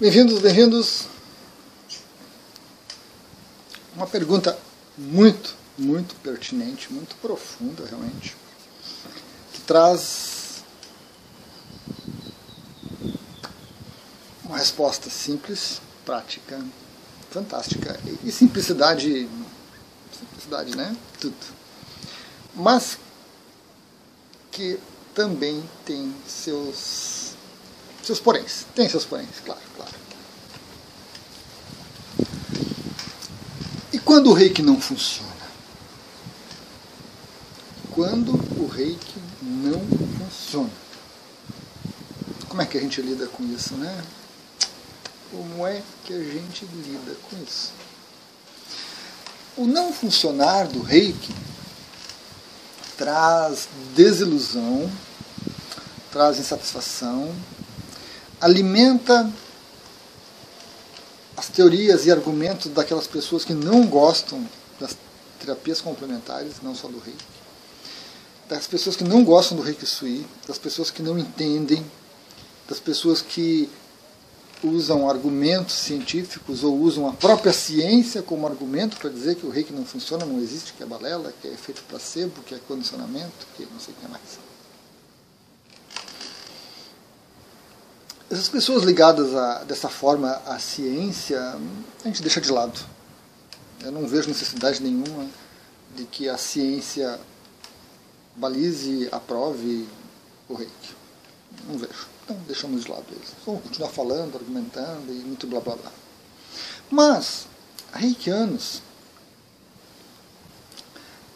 Bem-vindos, bem-vindos. Uma pergunta muito, muito pertinente, muito profunda, realmente, que traz uma resposta simples, prática, fantástica e simplicidade, simplicidade, né? Tudo. Mas que também tem seus seus poréns. Tem seus poréns, claro, claro. E quando o reiki não funciona? Quando o reiki não funciona. Como é que a gente lida com isso, né? Como é que a gente lida com isso? O não funcionar do reiki traz desilusão, traz insatisfação, alimenta as teorias e argumentos daquelas pessoas que não gostam das terapias complementares, não só do reiki, das pessoas que não gostam do reiki sui, das pessoas que não entendem, das pessoas que usam argumentos científicos ou usam a própria ciência como argumento para dizer que o reiki não funciona, não existe, que é balela, que é efeito placebo, que é condicionamento, que não sei o que mais. Essas pessoas ligadas a, dessa forma à ciência, a gente deixa de lado. Eu não vejo necessidade nenhuma de que a ciência balize, aprove o reiki. Não vejo. Então deixamos de lado eles. Vamos continuar falando, argumentando e muito blá blá blá. Mas, reikianos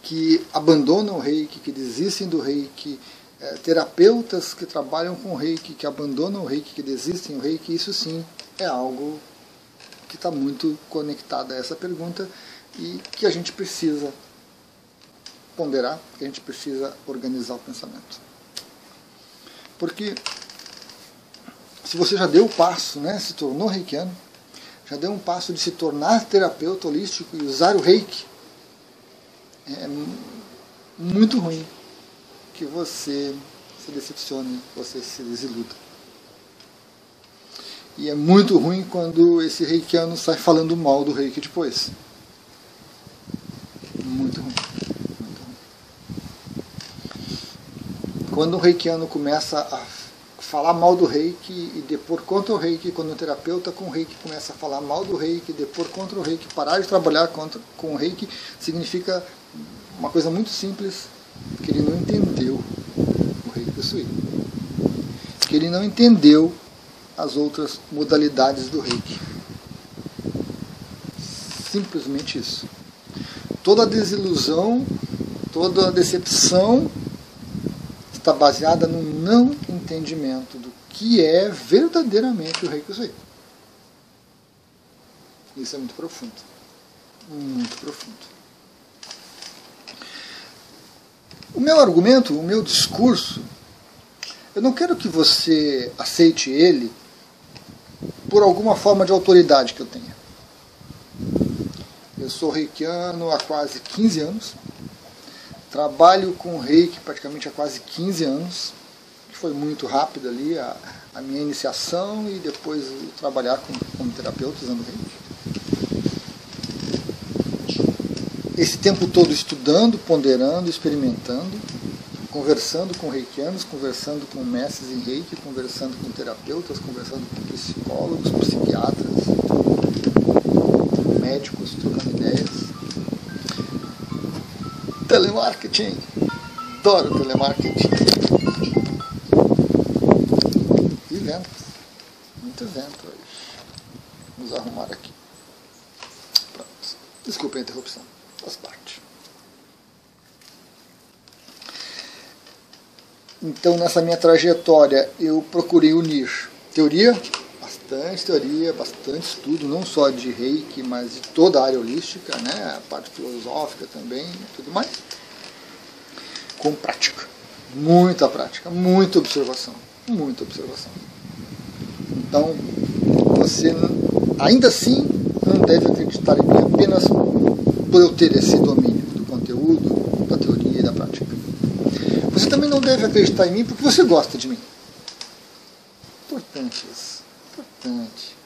que abandonam o reiki, que desistem do reiki, é, terapeutas que trabalham com reiki, que abandonam o reiki, que desistem do reiki, isso sim é algo que está muito conectado a essa pergunta e que a gente precisa ponderar, que a gente precisa organizar o pensamento. Porque se você já deu o passo, né, se tornou reikiano, já deu um passo de se tornar terapeuta holístico e usar o reiki, é muito ruim que você se decepcione, você se desiluda. E é muito ruim quando esse reikiano sai falando mal do reiki depois. Muito ruim. Muito ruim. Quando o reikiano começa a falar mal do reiki e depor contra o reiki, quando o terapeuta com o reiki começa a falar mal do reiki, depor contra o reiki, parar de trabalhar contra, com o reiki, significa uma coisa muito simples, que ele não entendeu o rei Kusui. Que ele não entendeu as outras modalidades do reiki. Simplesmente isso. Toda a desilusão, toda a decepção está baseada no não entendimento do que é verdadeiramente o rei Kusui. Isso é muito profundo. Muito profundo. O meu argumento, o meu discurso, eu não quero que você aceite ele por alguma forma de autoridade que eu tenha. Eu sou reikiano há quase 15 anos, trabalho com reiki praticamente há quase 15 anos, foi muito rápido ali a, a minha iniciação e depois trabalhar como, como terapeuta usando reiki. Esse tempo todo estudando, ponderando, experimentando, conversando com reikianos, conversando com mestres em reiki, conversando com terapeutas, conversando com psicólogos, psiquiatras, médicos, trocando ideias. Telemarketing. Adoro telemarketing. E ventos. Muito vento hoje. Vamos arrumar aqui. Pronto. Desculpe a interrupção faz parte. Então, nessa minha trajetória, eu procurei unir teoria, bastante teoria, bastante estudo, não só de reiki, mas de toda a área holística, né, a parte filosófica também, tudo mais, com prática. Muita prática, muita observação, muita observação. Então, você ainda assim não deve acreditar em mim apenas por eu ter esse domínio do conteúdo, da teoria e da prática. Você também não deve acreditar em mim porque você gosta de mim. Importante isso. Importante.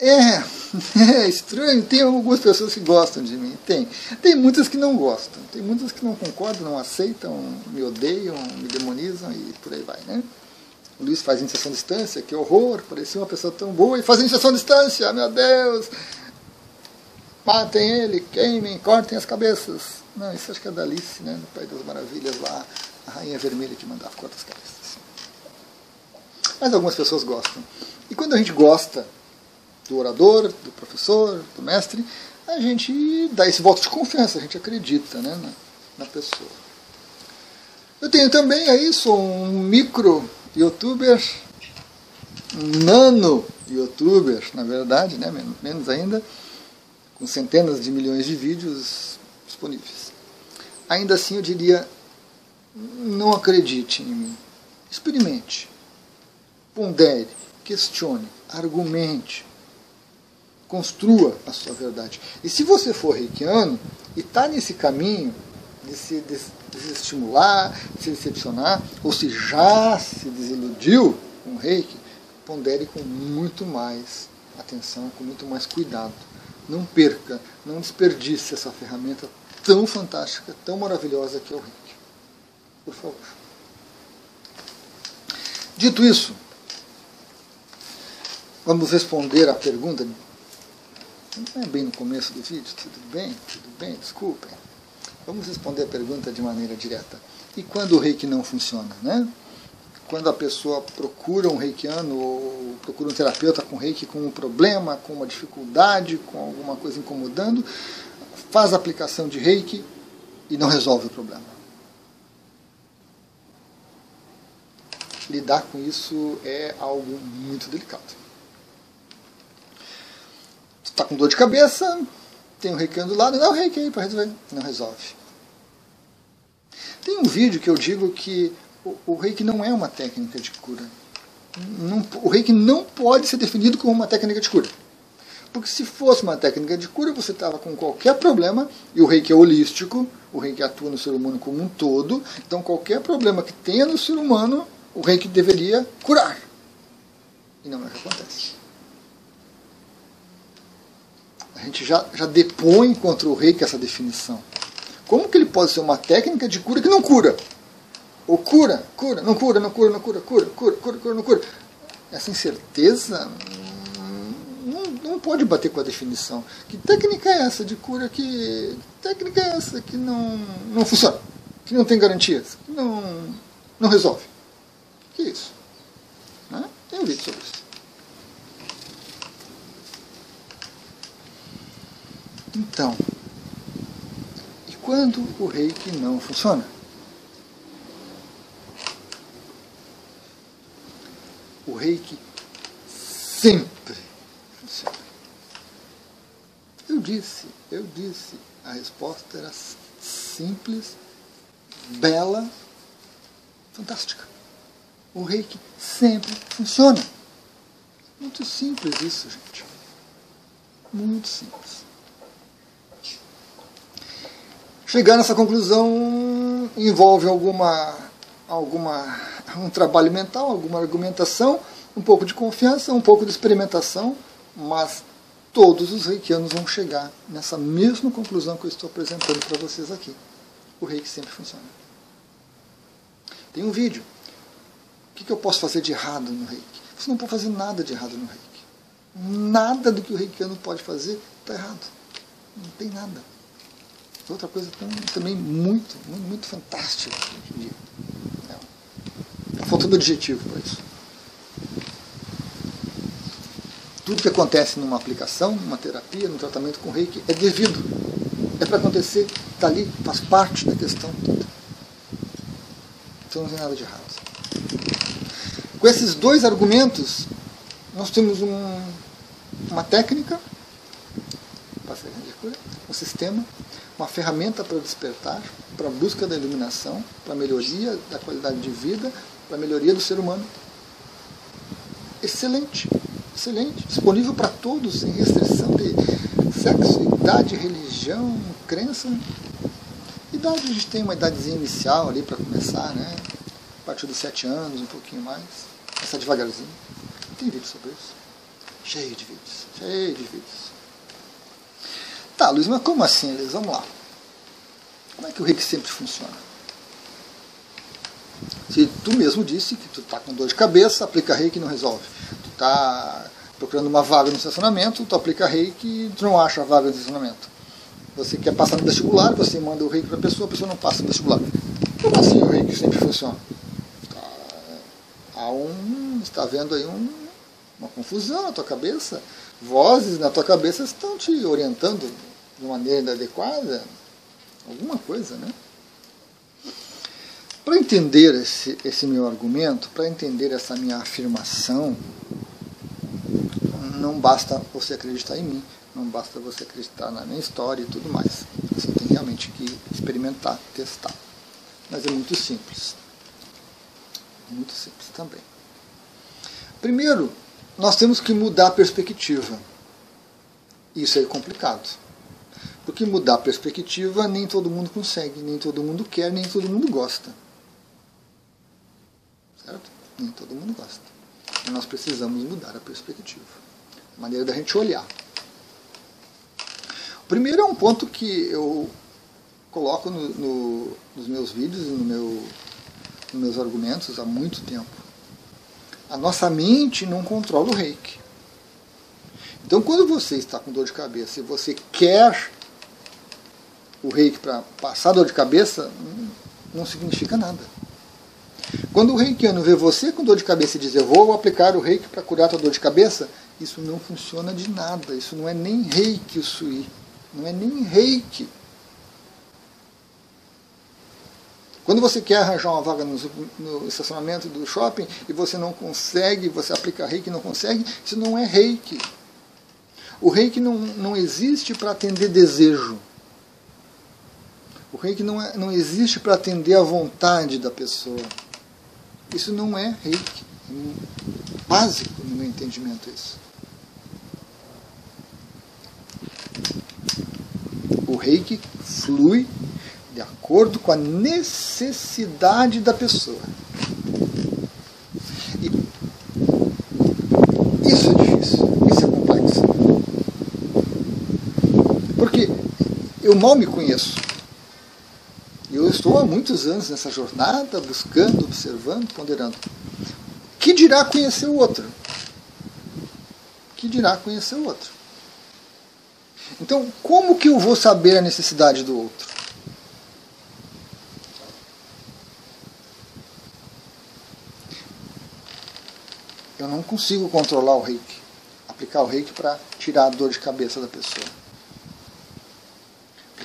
É, é estranho, tem algumas pessoas que gostam de mim, tem. Tem muitas que não gostam, tem muitas que não concordam, não aceitam, me odeiam, me demonizam e por aí vai, né? O Luiz faz iniciação à distância, que horror, parecia uma pessoa tão boa e faz iniciação à distância, meu Deus! Matem ele, queimem, cortem as cabeças. Não, isso acho que é da Alice, né? No Pai das Maravilhas lá, a Rainha Vermelha que mandava cortar as cabeças. Mas algumas pessoas gostam. E quando a gente gosta do orador, do professor, do mestre, a gente dá esse voto de confiança, a gente acredita né, na, na pessoa. Eu tenho também aí, sou um micro youtuber, nano youtuber, na verdade, né, menos ainda, com centenas de milhões de vídeos disponíveis. Ainda assim, eu diria, não acredite em mim. Experimente. Pondere, questione, argumente, construa a sua verdade. E se você for reikiano e está nesse caminho de se desestimular, de se decepcionar, ou se já se desiludiu com o reiki, pondere com muito mais atenção, com muito mais cuidado. Não perca, não desperdice essa ferramenta tão fantástica, tão maravilhosa que é o reiki. Por favor. Dito isso, vamos responder à pergunta não é bem no começo do vídeo, tudo bem, tudo bem, desculpem. Vamos responder a pergunta de maneira direta. E quando o reiki não funciona, né? Quando a pessoa procura um reikiano ou procura um terapeuta com reiki com um problema, com uma dificuldade, com alguma coisa incomodando, faz a aplicação de reiki e não resolve o problema. Lidar com isso é algo muito delicado está com dor de cabeça, tem um reiki do lado, dá o reiki aí para resolver. Não resolve. Tem um vídeo que eu digo que o, reiki não é uma técnica de cura. Não, o reiki não pode ser definido como uma técnica de cura. Porque se fosse uma técnica de cura, você estava com qualquer problema, e o reiki é holístico, o reiki atua no ser humano como um todo, então qualquer problema que tenha no ser humano, o reiki deveria curar. E não é o que acontece. A gente já, já depõe contra o reiki essa definição. Como que ele pode ser uma técnica de cura que não cura? Ou cura, cura, não cura, não cura, não cura, cura, cura, cura, cura, não cura. Essa incerteza não, não pode bater com a definição. Que técnica é essa de cura que. técnica é essa que não, não funciona, que não tem garantias, que não, não resolve? Que isso? Né? Tem um vídeo sobre isso. Então, e quando o reiki não funciona? O reiki sempre funciona. Eu disse, eu disse, a resposta era simples, bela, fantástica. O reiki sempre funciona. Muito simples isso, gente. Muito simples. Chegar nessa conclusão envolve alguma, alguma, um trabalho mental, alguma argumentação, um pouco de confiança, um pouco de experimentação, mas todos os reikianos vão chegar nessa mesma conclusão que eu estou apresentando para vocês aqui. O reiki sempre funciona. Tem um vídeo. O que eu posso fazer de errado no reiki? Você não pode fazer nada de errado no reiki. Nada do que o reikiano pode fazer está errado. Não tem nada outra coisa também muito, muito, muito fantástica hoje em dia. Está faltando adjetivo para isso. Tudo que acontece numa aplicação, numa terapia, num tratamento com reiki é devido. É para acontecer, está ali, faz parte da questão toda. Então não tem nada de errado. Com esses dois argumentos, nós temos um, uma técnica, um sistema uma ferramenta para despertar, para a busca da iluminação, para a melhoria da qualidade de vida, para a melhoria do ser humano. Excelente, excelente, disponível para todos, sem restrição de sexo, idade, religião, crença. Idade, a gente tem uma idadezinha inicial ali para começar, né? A partir dos sete anos, um pouquinho mais. Começar devagarzinho. Tem vídeo sobre isso. Cheio de vídeos, cheio de vídeos. Tá, Luiz, mas como assim, Luiz? Vamos lá. Como é que o reiki sempre funciona? Se tu mesmo disse que tu está com dor de cabeça, aplica reiki não resolve. Tu está procurando uma vaga no estacionamento, tu aplica reiki e tu não acha a vaga no estacionamento. Você quer passar no vestibular, você manda o reiki para a pessoa, a pessoa não passa no vestibular. Como assim o reiki sempre funciona? Tá, há um, está vendo aí um, uma confusão na tua cabeça. Vozes na tua cabeça estão te orientando de maneira adequada. Alguma coisa, né? Para entender esse, esse meu argumento, para entender essa minha afirmação, não basta você acreditar em mim, não basta você acreditar na minha história e tudo mais. Você tem realmente que experimentar, testar. Mas é muito simples. Muito simples também. Primeiro, nós temos que mudar a perspectiva. Isso é complicado. Porque mudar a perspectiva nem todo mundo consegue, nem todo mundo quer, nem todo mundo gosta. Certo? Nem todo mundo gosta. E nós precisamos mudar a perspectiva. A maneira da gente olhar. O primeiro é um ponto que eu coloco no, no, nos meus vídeos e no meu, nos meus argumentos há muito tempo. A nossa mente não controla o reiki. Então, quando você está com dor de cabeça e você quer o reiki para passar dor de cabeça, não significa nada. Quando o reikiano vê você com dor de cabeça e diz eu vou aplicar o reiki para curar a tua dor de cabeça, isso não funciona de nada. Isso não é nem reiki o sui. Não é nem reiki. Quando você quer arranjar uma vaga no, no, estacionamento do shopping e você não consegue, você aplica reiki e não consegue, isso não é reiki. O reiki não, não existe para atender desejo. O reiki não, é, não existe para atender a vontade da pessoa. Isso não é reiki. É básico no meu entendimento isso. O reiki flui de acordo com a necessidade da pessoa. E isso é difícil, isso é complexo. Porque eu mal me conheço. Eu estou há muitos anos nessa jornada, buscando, observando, ponderando. Que dirá conhecer o outro? Que dirá conhecer o outro? Então, como que eu vou saber a necessidade do outro? Eu não consigo controlar o reiki, aplicar o reiki para tirar a dor de cabeça da pessoa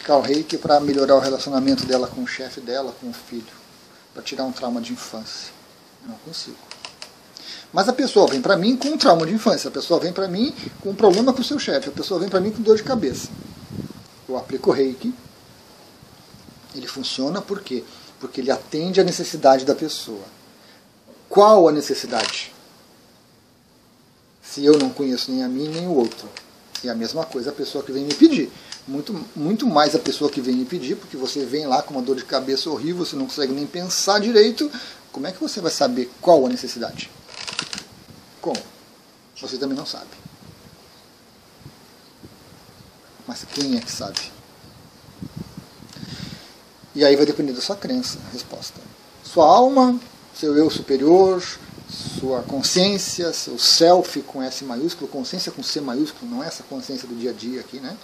aplicar o reiki para melhorar o relacionamento dela com o chefe dela, com o filho, para tirar um trauma de infância. Não consigo. Mas a pessoa vem para mim com um trauma de infância, a pessoa vem para mim com um problema com o seu chefe, a pessoa vem para mim com dor de cabeça. Eu aplico o reiki, ele funciona por quê? Porque ele atende a necessidade da pessoa. Qual a necessidade? Se eu não conheço nem a mim nem o outro. E a mesma coisa a pessoa que vem me pedir muito, muito mais a pessoa que vem me pedir, porque você vem lá com uma dor de cabeça horrível, você não consegue nem pensar direito. Como é que você vai saber qual a necessidade? Como? Você também não sabe. Mas quem é que sabe? E aí vai depender da sua crença, resposta. Sua alma, seu eu superior, sua consciência, seu self com S maiúsculo, consciência com C maiúsculo, não é essa consciência do dia a dia aqui, né?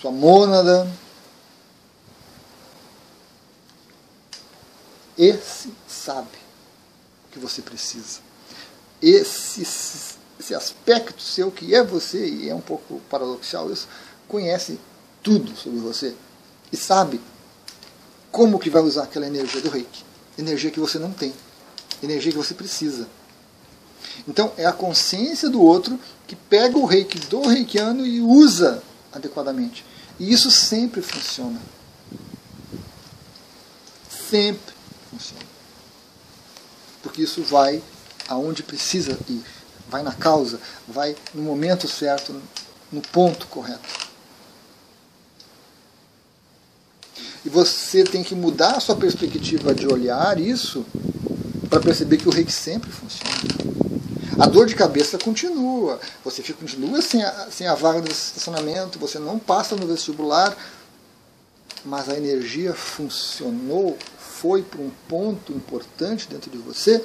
Sua mônada. Esse sabe o que você precisa. Esse, esse aspecto seu que é você, e é um pouco paradoxal isso, conhece tudo sobre você e sabe como que vai usar aquela energia do reiki. Energia que você não tem. Energia que você precisa. Então é a consciência do outro que pega o reiki do reikiano e usa adequadamente. E isso sempre funciona. Sempre funciona. Porque isso vai aonde precisa ir. Vai na causa, vai no momento certo, no ponto correto. E você tem que mudar a sua perspectiva de olhar isso para perceber que o reiki sempre funciona. A dor de cabeça continua. Você fica, continua sem a, sem a vaga de estacionamento, você não passa no vestibular, mas a energia funcionou, foi para um ponto importante dentro de você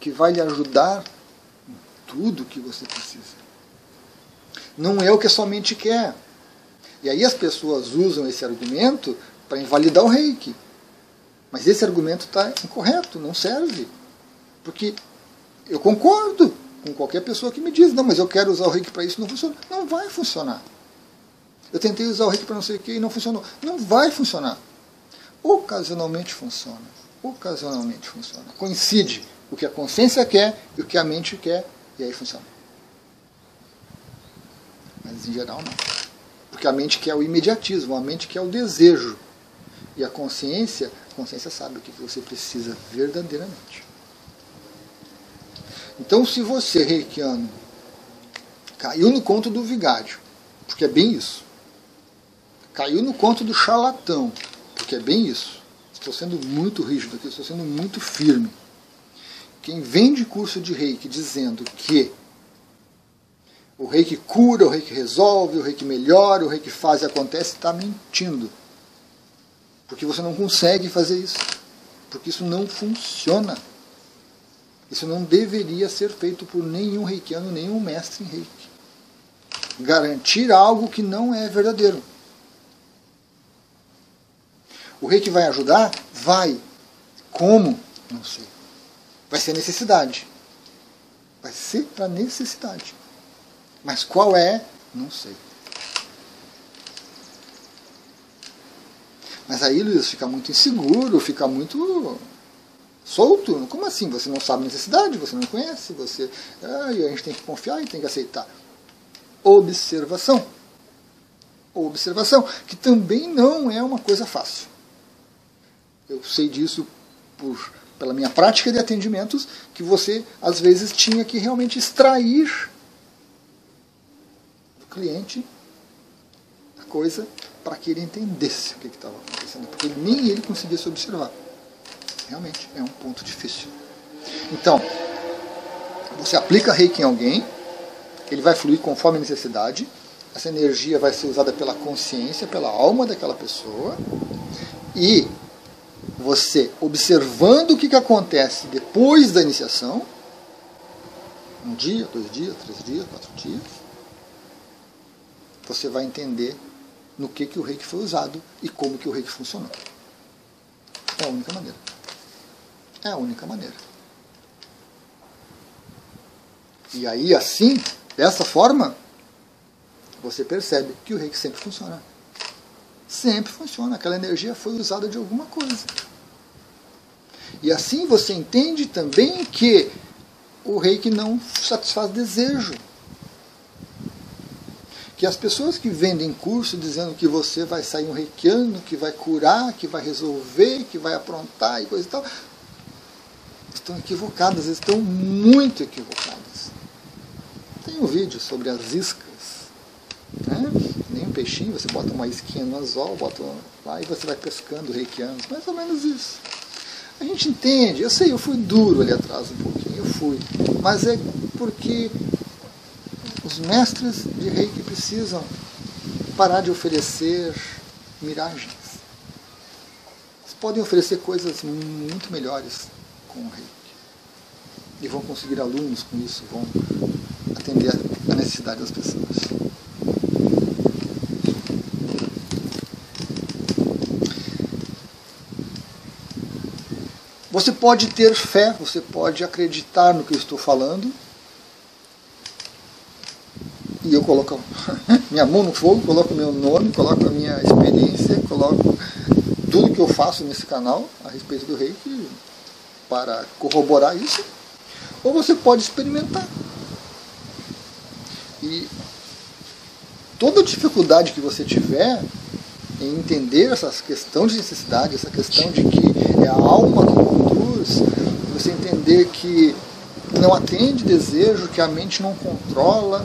que vai lhe ajudar em tudo que você precisa. Não é o que a sua mente quer. E aí as pessoas usam esse argumento para invalidar o reiki. Mas esse argumento está incorreto, não serve. Porque eu concordo com qualquer pessoa que me diz, não, mas eu quero usar o reiki para isso, não funciona. Não vai funcionar. Eu tentei usar o reiki para não sei o que e não funcionou. Não vai funcionar. Ocasionalmente funciona. Ocasionalmente funciona. Coincide o que a consciência quer e o que a mente quer, e aí funciona. Mas em geral não. Porque a mente quer o imediatismo, a mente quer o desejo. E a consciência, a consciência sabe o que você precisa verdadeiramente. Então, se você, reikiano, caiu no conto do vigário, porque é bem isso. Caiu no conto do charlatão, porque é bem isso. Estou sendo muito rígido aqui, estou sendo muito firme. Quem vende curso de reiki dizendo que o reiki cura, o reiki resolve, o reiki melhora, o reiki faz e acontece, está mentindo. Porque você não consegue fazer isso. Porque isso não funciona. Isso não deveria ser feito por nenhum reikiano, nenhum mestre em reiki. Garantir algo que não é verdadeiro. O reiki vai ajudar? Vai. Como? Não sei. Vai ser necessidade. Vai ser para necessidade. Mas qual é? Não sei. Mas aí, Luiz, fica muito inseguro, fica muito solto. Como assim? Você não sabe necessidade, você não conhece, você. Ah, a gente tem que confiar e tem que aceitar. Observação. Observação, que também não é uma coisa fácil. Eu sei disso por, pela minha prática de atendimentos, que você às vezes tinha que realmente extrair do cliente a coisa para que ele entendesse o que estava acontecendo, porque nem ele conseguia se observar realmente é um ponto difícil. Então, você aplica reiki em alguém, ele vai fluir conforme a necessidade, essa energia vai ser usada pela consciência, pela alma daquela pessoa, e você, observando o que, que acontece depois da iniciação, um dia, dois dias, três dias, quatro dias, você vai entender no que, que o reiki foi usado e como que o reiki funcionou. É a única maneira. É a única maneira. E aí, assim, dessa forma, você percebe que o reiki sempre funciona. Sempre funciona. Aquela energia foi usada de alguma coisa. E assim você entende também que o reiki não satisfaz desejo. Que as pessoas que vendem curso dizendo que você vai sair um reikiano, que vai curar, que vai resolver, que vai aprontar e coisa e tal, estão equivocadas, estão muito equivocadas. Tem um vídeo sobre as iscas. Né? Nem um peixinho, você bota uma isquinha no anzol, bota lá e você vai pescando reikianos. Mais ou menos isso. A gente entende, eu sei, eu fui duro ali atrás um pouquinho, eu fui. Mas é porque os mestres de reiki precisam parar de oferecer miragens. Eles podem oferecer coisas muito melhores com o reiki. E vão conseguir alunos com isso, vão atender a necessidade das pessoas. Você pode ter fé, você pode acreditar no que eu estou falando. E eu coloco minha mão no fogo, coloco meu nome, coloco a minha experiência, coloco tudo que eu faço nesse canal a respeito do reiki para corroborar isso, ou você pode experimentar. E toda dificuldade que você tiver em entender essa questão de necessidade, essa questão de que é a alma que conduz, você entender que não atende desejo, que a mente não controla,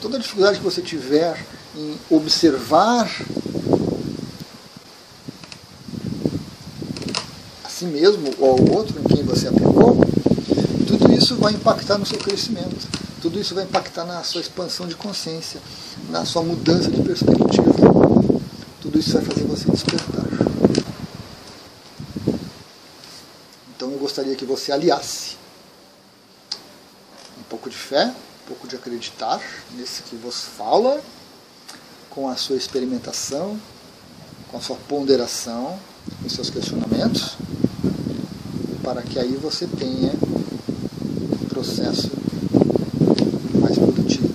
toda dificuldade que você tiver em observar si mesmo ou ao outro em quem você aplicou, tudo isso vai impactar no seu crescimento. Tudo isso vai impactar na sua expansão de consciência, na sua mudança de perspectiva. Tudo isso vai fazer você despertar. Então eu gostaria que você aliasse um pouco de fé, um pouco de acreditar nesse que vos fala, com a sua experimentação, com a sua ponderação, com seus questionamentos, para que aí você tenha um processo mais produtivo,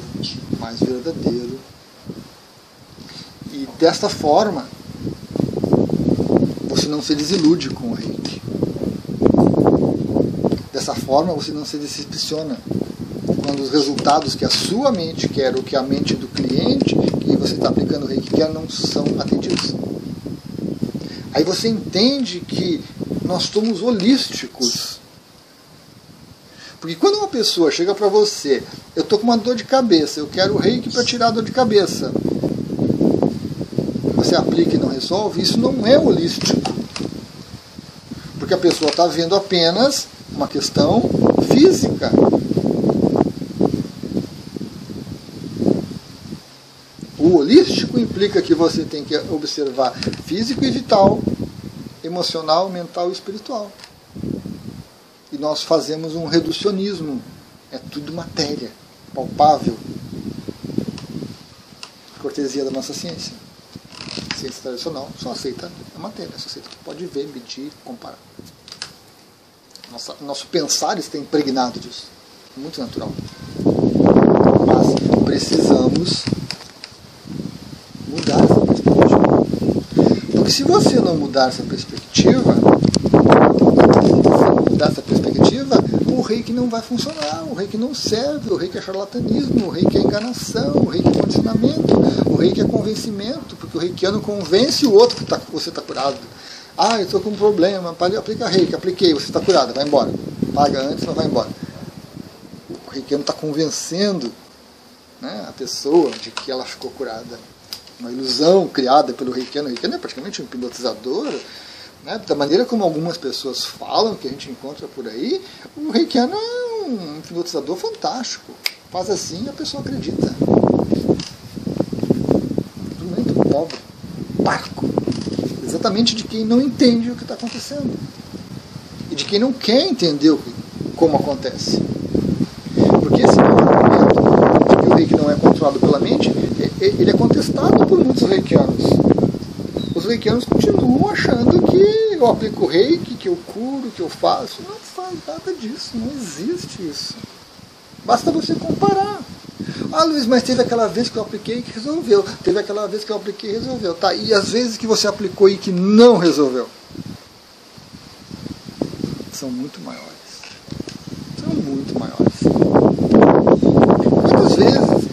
mais verdadeiro. E desta forma, você não se desilude com o reiki. Dessa forma, você não se decepciona quando os resultados que a sua mente quer, ou que a mente do cliente que você está aplicando o reiki quer, não são atendidos. Aí você entende que nós somos holísticos. Porque quando uma pessoa chega para você, eu estou com uma dor de cabeça, eu quero o reiki para tirar a dor de cabeça. Você aplica e não resolve, isso não é holístico. Porque a pessoa está vendo apenas uma questão física. O holístico implica que você tem que observar físico e vital, emocional, mental e espiritual. E nós fazemos um reducionismo. É tudo matéria, palpável. Cortesia da nossa ciência. A ciência tradicional só aceita a matéria, só aceita que pode ver, medir, comparar. Nossa, nosso pensar está impregnado disso. Muito natural. Mas precisamos mudar essa perspectiva. Porque se você não mudar essa perspectiva, mudar essa perspectiva, o reiki não vai funcionar, o reiki não serve, o reiki é charlatanismo, o reiki é enganação, o reiki é condicionamento, o reiki é convencimento, porque o reikiano convence o outro que tá, você está curado. Ah, eu estou com um problema, aplica reiki, apliquei, você está curado, vai embora. Paga antes, mas vai embora. O reikiano está convencendo né, a pessoa de que ela ficou curada uma ilusão criada pelo Reikiano. O Reikiano é praticamente um hipnotizador. Né? Da maneira como algumas pessoas falam, que a gente encontra por aí, o Reikiano é um hipnotizador fantástico. Faz assim e a pessoa acredita. Muito pobre, parco. Exatamente de quem não entende o que está acontecendo. E de quem não quer entender como acontece. Porque esse movimento de que o reiki não é controlado pela mente ele é contestado por muitos reikianos. Os reikianos continuam achando que eu aplico reiki, que eu curo, que eu faço. Não faz nada disso, não existe isso. Basta você comparar. Ah, Luiz, mas teve aquela vez que eu apliquei que resolveu. Teve aquela vez que eu apliquei e resolveu. Tá, e as vezes que você aplicou e que não resolveu? São muito maiores. São muito maiores. Muitas vezes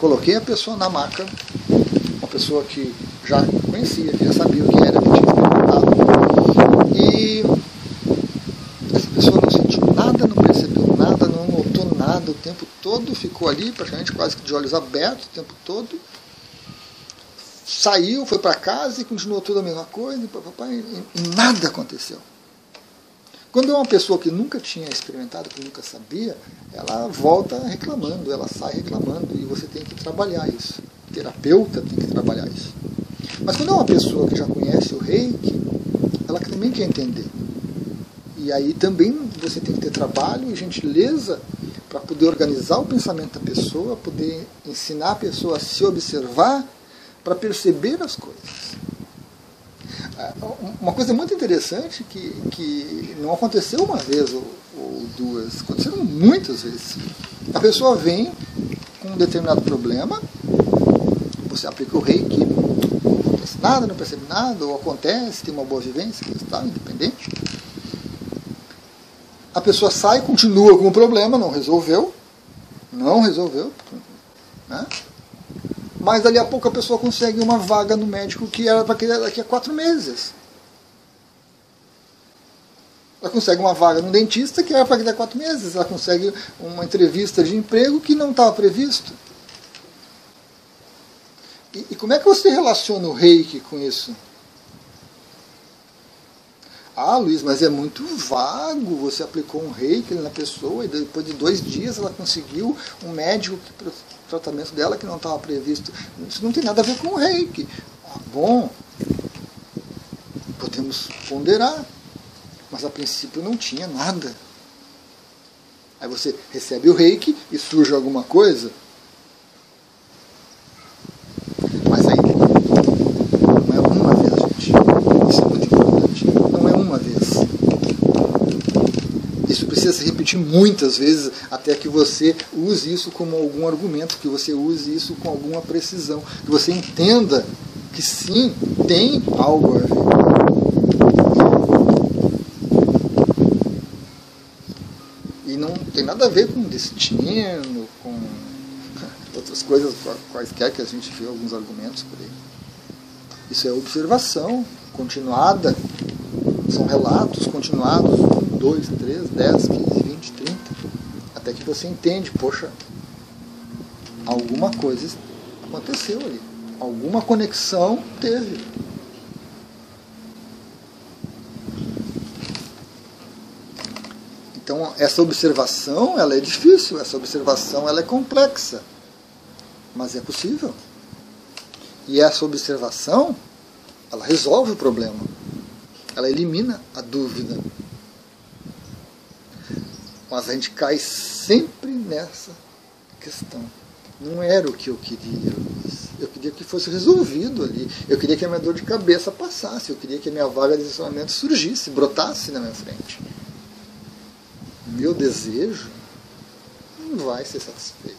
coloquei a pessoa na maca, uma pessoa que já conhecia, que já sabia o que era, que tinha experimentado, e essa pessoa não sentiu nada, não percebeu nada, não notou nada o tempo todo, ficou ali praticamente quase que de olhos abertos o tempo todo, saiu, foi para casa e continuou tudo a mesma coisa, e, e nada aconteceu. Quando é uma pessoa que nunca tinha experimentado, que nunca sabia, ela volta reclamando, ela sai reclamando e você tem que trabalhar isso. O terapeuta tem que trabalhar isso. Mas quando é uma pessoa que já conhece o reiki, ela também quer entender. E aí também você tem que ter trabalho e gentileza para poder organizar o pensamento da pessoa, poder ensinar a pessoa a se observar para perceber as coisas. Uma coisa muito interessante que, que não aconteceu uma vez ou, ou duas, aconteceram muitas vezes. A pessoa vem com um determinado problema, você aplica o reiki, não acontece nada, não percebe nada, ou acontece, tem uma boa vivência, tal, independente. A pessoa sai, continua com o problema, não resolveu, não resolveu, né? Mas dali a pouco a pessoa consegue uma vaga no médico que era para daqui a quatro meses. Ela consegue uma vaga no dentista que era para daqui a quatro meses. Ela consegue uma entrevista de emprego que não estava previsto. E, e como é que você relaciona o reiki com isso? Ah, Luiz, mas é muito vago. Você aplicou um reiki na pessoa e depois de dois dias ela conseguiu um médico para o tratamento dela que não estava previsto. Isso não tem nada a ver com o reiki. Ah, bom, podemos ponderar, mas a princípio não tinha nada. Aí você recebe o reiki e surge alguma coisa. Mas aí não é uma vez, gente. Isso é muito importante. Não é uma vez. Isso precisa se repetir muitas vezes até que você use isso como algum argumento, que você use isso com alguma precisão, que você entenda que sim, tem algo a ver. tem nada a ver com destino, com outras coisas quaisquer que a gente vê alguns argumentos por aí. Isso é observação continuada, são relatos continuados, 1, 2, 3, 10, 15, 20, 30, até que você entende, poxa, alguma coisa aconteceu ali, alguma conexão teve. Então essa observação ela é difícil, essa observação ela é complexa, mas é possível. E essa observação ela resolve o problema, ela elimina a dúvida. Mas a gente cai sempre nessa questão. Não era o que eu queria, Eu queria que fosse resolvido ali. Eu queria que a minha dor de cabeça passasse. Eu queria que a minha vaga de estacionamento surgisse, brotasse na minha frente meu desejo não vai ser satisfeito.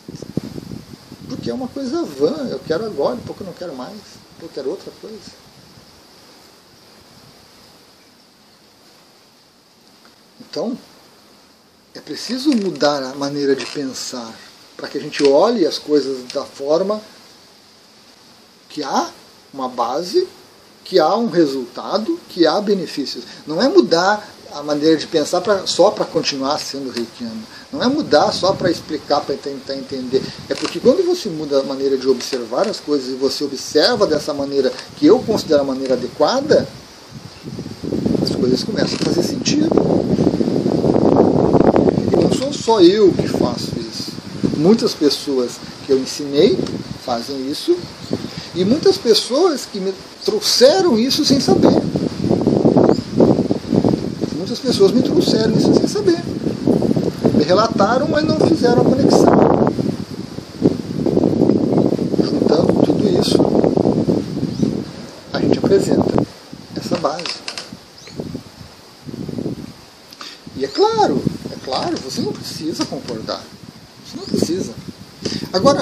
Porque é uma coisa vã, eu quero agora, porque eu não quero mais, eu quero outra coisa. Então, é preciso mudar a maneira de pensar para que a gente olhe as coisas da forma que há uma base, que há um resultado, que há benefícios. Não é mudar a maneira de pensar pra, só para continuar sendo reikiano. Não é mudar só para explicar, para tentar entender. É porque quando você muda a maneira de observar as coisas e você observa dessa maneira que eu considero a maneira adequada, as coisas começam a fazer sentido. Só eu que faço isso. Muitas pessoas que eu ensinei fazem isso. E muitas pessoas que me trouxeram isso sem saber muitas pessoas me trouxeram isso sem saber. Me relataram, mas não fizeram a conexão. Juntando tudo isso, a gente apresenta essa base. E é claro, é claro, você não precisa concordar. Você não precisa. Agora,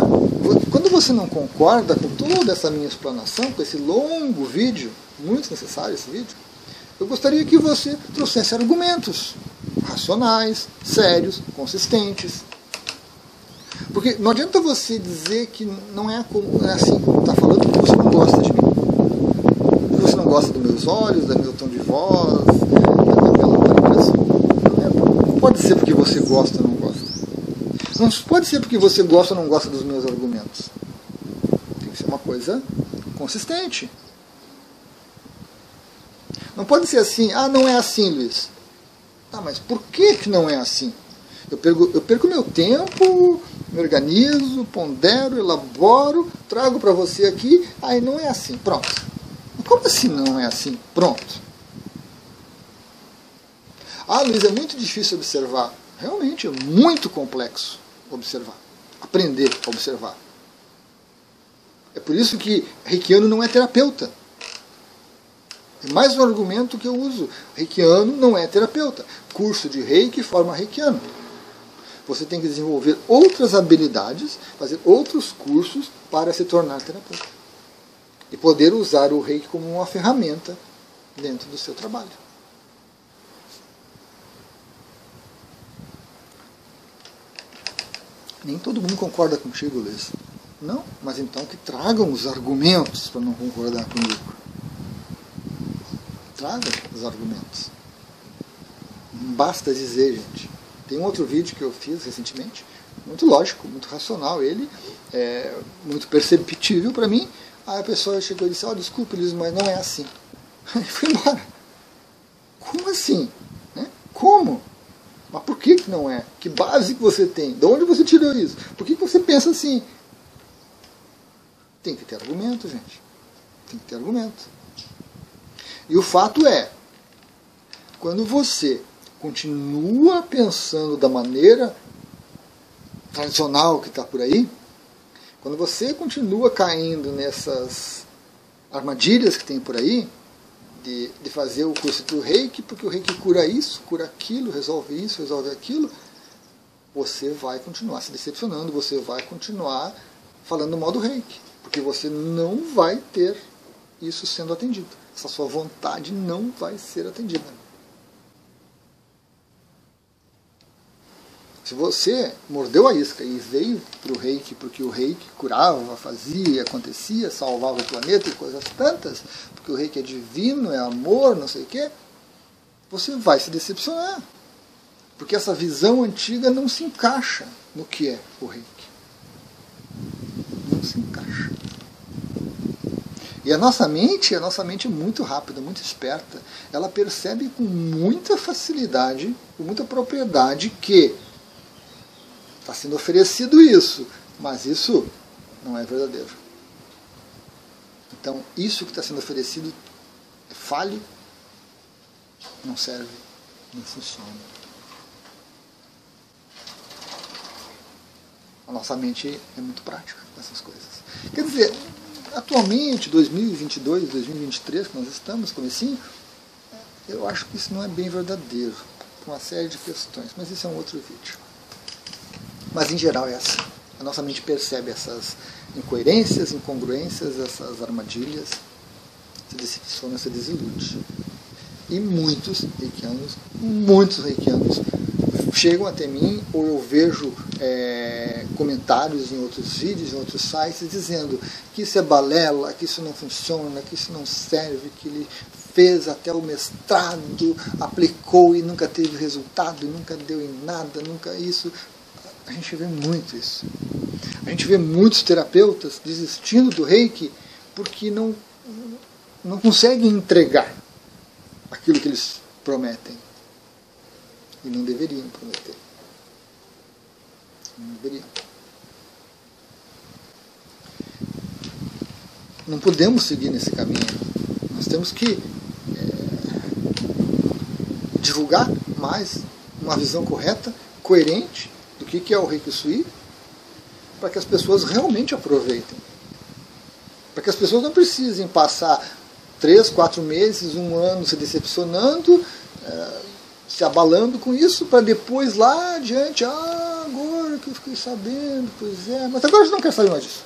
quando você não concorda com toda essa minha explanação, com esse longo vídeo, muito necessário esse vídeo, eu gostaria que você trouxesse argumentos racionais, sérios, consistentes. Porque não adianta você dizer que não é, como, é assim, está falando que você não gosta de mim. Que você não gosta dos meus olhos, do meu tom de voz, da minha bela expressão. Não pode ser porque você gosta ou não gosta. Não pode ser porque você gosta ou não gosta dos meus argumentos. Tem que ser uma coisa consistente. Não pode ser assim, ah, não é assim, Luiz. Tá, mas por que, que não é assim? Eu perco, eu perco meu tempo, me organizo, pondero, elaboro, trago para você aqui, aí não é assim, pronto. Como assim não é assim? Pronto. Ah, Luiz, é muito difícil observar. Realmente é muito complexo observar. Aprender a observar. É por isso que Reikiano não é terapeuta. É mais um argumento que eu uso. Reikiano não é terapeuta. Curso de reiki forma reikiano. Você tem que desenvolver outras habilidades, fazer outros cursos para se tornar terapeuta. E poder usar o reiki como uma ferramenta dentro do seu trabalho. Nem todo mundo concorda contigo, Luiz. Não, mas então que tragam os argumentos para não concordar comigo traga os argumentos. Basta dizer, gente. Tem um outro vídeo que eu fiz recentemente, muito lógico, muito racional, ele é muito perceptível para mim. Aí a pessoa chegou e disse: Ó, oh, desculpe, Luiz, mas não é assim. E foi embora. Como assim? Né? Como? Mas por que, que não é? Que base que você tem? De onde você tirou isso? Por que, que você pensa assim? Tem que ter argumento, gente. Tem que ter argumento. E o fato é, quando você continua pensando da maneira tradicional que está por aí, quando você continua caindo nessas armadilhas que tem por aí, de, de fazer o curso do reiki, porque o reiki cura isso, cura aquilo, resolve isso, resolve aquilo, você vai continuar se decepcionando, você vai continuar falando mal do reiki, porque você não vai ter isso sendo atendido. Essa sua vontade não vai ser atendida. Se você mordeu a isca e veio para o reiki porque o reiki curava, fazia, acontecia, salvava o planeta e coisas tantas, porque o reiki é divino, é amor, não sei o quê, você vai se decepcionar. Porque essa visão antiga não se encaixa no que é o reiki. Não se encaixa. E a nossa mente, a nossa mente é muito rápida, muito esperta. Ela percebe com muita facilidade, com muita propriedade que Está sendo oferecido isso, mas isso não é verdadeiro. Então, isso que está sendo oferecido é falho, não serve, não funciona. A nossa mente é muito prática nessas coisas. Quer dizer, atualmente, 2022, 2023, que nós estamos, comecinho, eu acho que isso não é bem verdadeiro, por uma série de questões, mas isso é um outro vídeo. Mas em geral é assim. A nossa mente percebe essas incoerências, incongruências, essas armadilhas, se decepciona, se desilude. E muitos reikianos, muitos reikianos chegam até mim ou eu vejo é, comentários em outros vídeos, em outros sites, dizendo que isso é balela, que isso não funciona, que isso não serve, que ele fez até o mestrado, aplicou e nunca teve resultado, nunca deu em nada, nunca isso. A gente vê muito isso. A gente vê muitos terapeutas desistindo do reiki porque não, não conseguem entregar aquilo que eles prometem. E não deveriam prometer. Não deveriam. Não podemos seguir nesse caminho. Nós temos que é, divulgar mais uma visão correta, coerente que, que é o Reiki Sui, para que as pessoas realmente aproveitem. Para que as pessoas não precisem passar três, quatro meses, um ano se decepcionando, é, se abalando com isso, para depois lá adiante, ah, agora que eu fiquei sabendo, pois é, mas agora a não quer saber mais disso.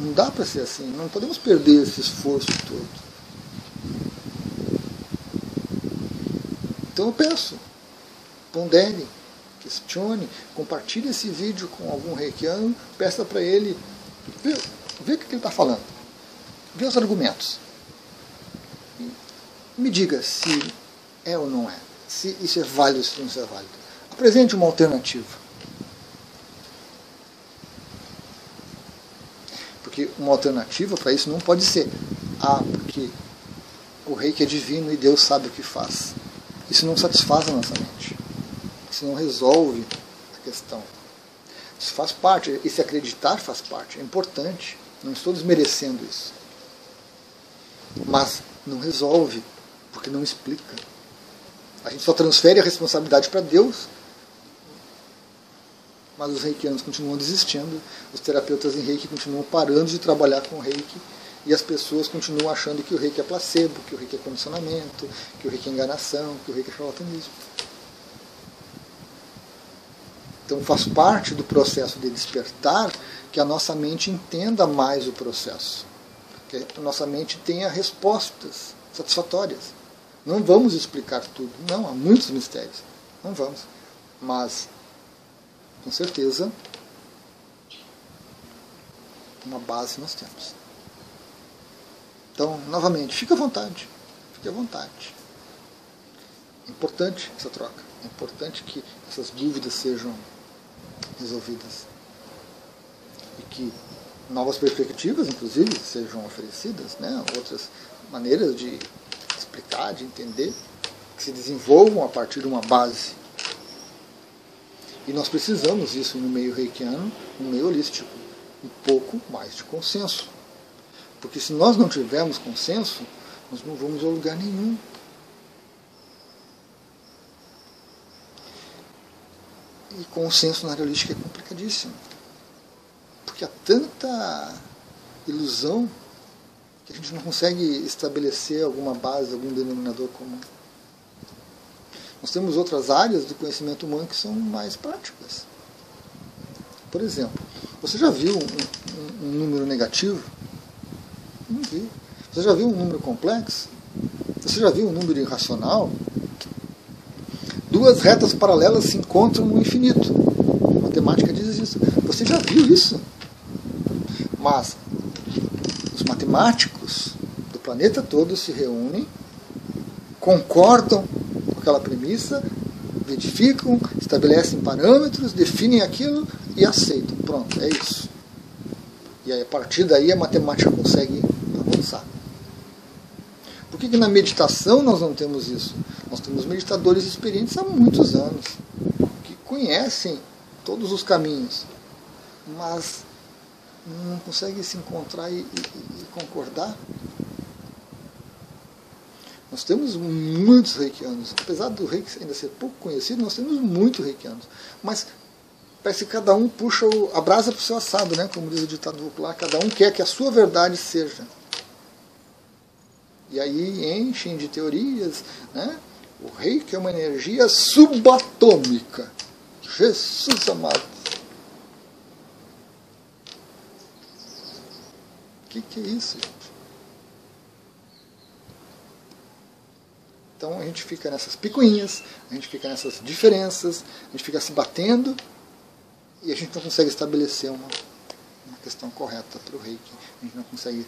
Não dá para ser assim, não podemos perder esse esforço todo. Então eu penso, pondere, questione, compartilhe esse vídeo com algum reikiano, peça para ele ver, ver o que ele está falando, ver os argumentos. Me diga se é ou não é, se isso é válido ou se não é válido. Apresente uma alternativa. Porque uma alternativa para isso não pode ser, ah, porque o rei que é divino e Deus sabe o que faz. Isso não satisfaz a nossa mente. Isso não resolve a questão. Isso faz parte, esse acreditar faz parte, é importante. Não estou desmerecendo isso. Mas não resolve, porque não explica. A gente só transfere a responsabilidade para Deus, mas os reikianos continuam desistindo, os terapeutas em reiki continuam parando de trabalhar com reiki, e as pessoas continuam achando que o reiki é placebo, que o reiki é condicionamento, que o reiki é enganação, que o reiki é charlatanismo. Então faz parte do processo de despertar que a nossa mente entenda mais o processo. Que a nossa mente tenha respostas satisfatórias. Não vamos explicar tudo, não, há muitos mistérios. Não vamos. Mas, com certeza, uma base nós temos. Então, novamente, fique à vontade. Fique à vontade. É importante essa troca. É importante que essas dúvidas sejam resolvidas. E que novas perspectivas, inclusive, sejam oferecidas, né? outras maneiras de explicar, de entender. que se desenvolvam a partir de uma base. E nós precisamos isso no meio reikiano, no meio holístico. Um pouco mais de consenso. Porque se nós não tivermos consenso, nós não vamos a lugar nenhum. E consenso na área holística é complicadíssimo. Porque há tanta ilusão que a gente não consegue estabelecer alguma base, algum denominador comum. Nós temos outras áreas do conhecimento humano que são mais práticas. Por exemplo, você já viu um, um, um número negativo? Não vi. Você já viu um número complexo? Você já viu um número irracional? Duas retas paralelas se encontram no infinito. A matemática diz isso. Você já viu isso? Mas os matemáticos do planeta todo se reúnem, concordam com aquela premissa, verificam, estabelecem parâmetros, definem aquilo e aceitam. Pronto, é isso. E aí, a partir daí a matemática consegue avançar. Por que, que na meditação nós não temos isso? Nós temos meditadores experientes há muitos anos, que conhecem todos os caminhos, mas não conseguem se encontrar e, e, e concordar. Nós temos muitos reikianos. Apesar do reiki ainda ser pouco conhecido, nós temos muitos reikianos. Mas parece que cada um puxa a brasa para o seu assado, né? como diz o ditado popular. Cada um quer que a sua verdade seja. E aí enchem de teorias. Né? O reiki é uma energia subatômica. Jesus amado. O que, que é isso, gente? Então a gente fica nessas picuinhas, a gente fica nessas diferenças, a gente fica se batendo e a gente não consegue estabelecer uma, uma questão correta para o reiki. A gente não consegue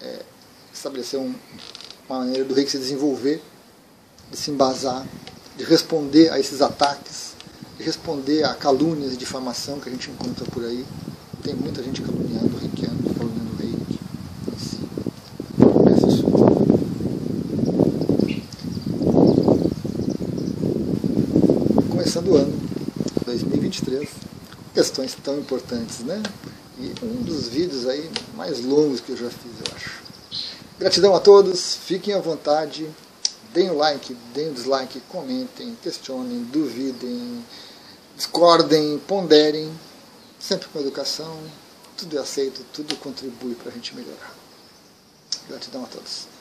é, estabelecer um, uma maneira do reiki se desenvolver, de se embasar, de responder a esses ataques, de responder a calúnias e difamação que a gente encontra por aí. Tem muita gente caluniando o reikiano, caluniando o reiki. Peço isso. Começando o ano 2023, questões tão importantes, né? E um dos vídeos aí mais longos que eu já fiz, eu acho. Gratidão a todos, fiquem à vontade, deem o like, deem o dislike, comentem, questionem, duvidem, discordem, ponderem, sempre com educação, tudo é aceito, tudo contribui para a gente melhorar. Gratidão a todos.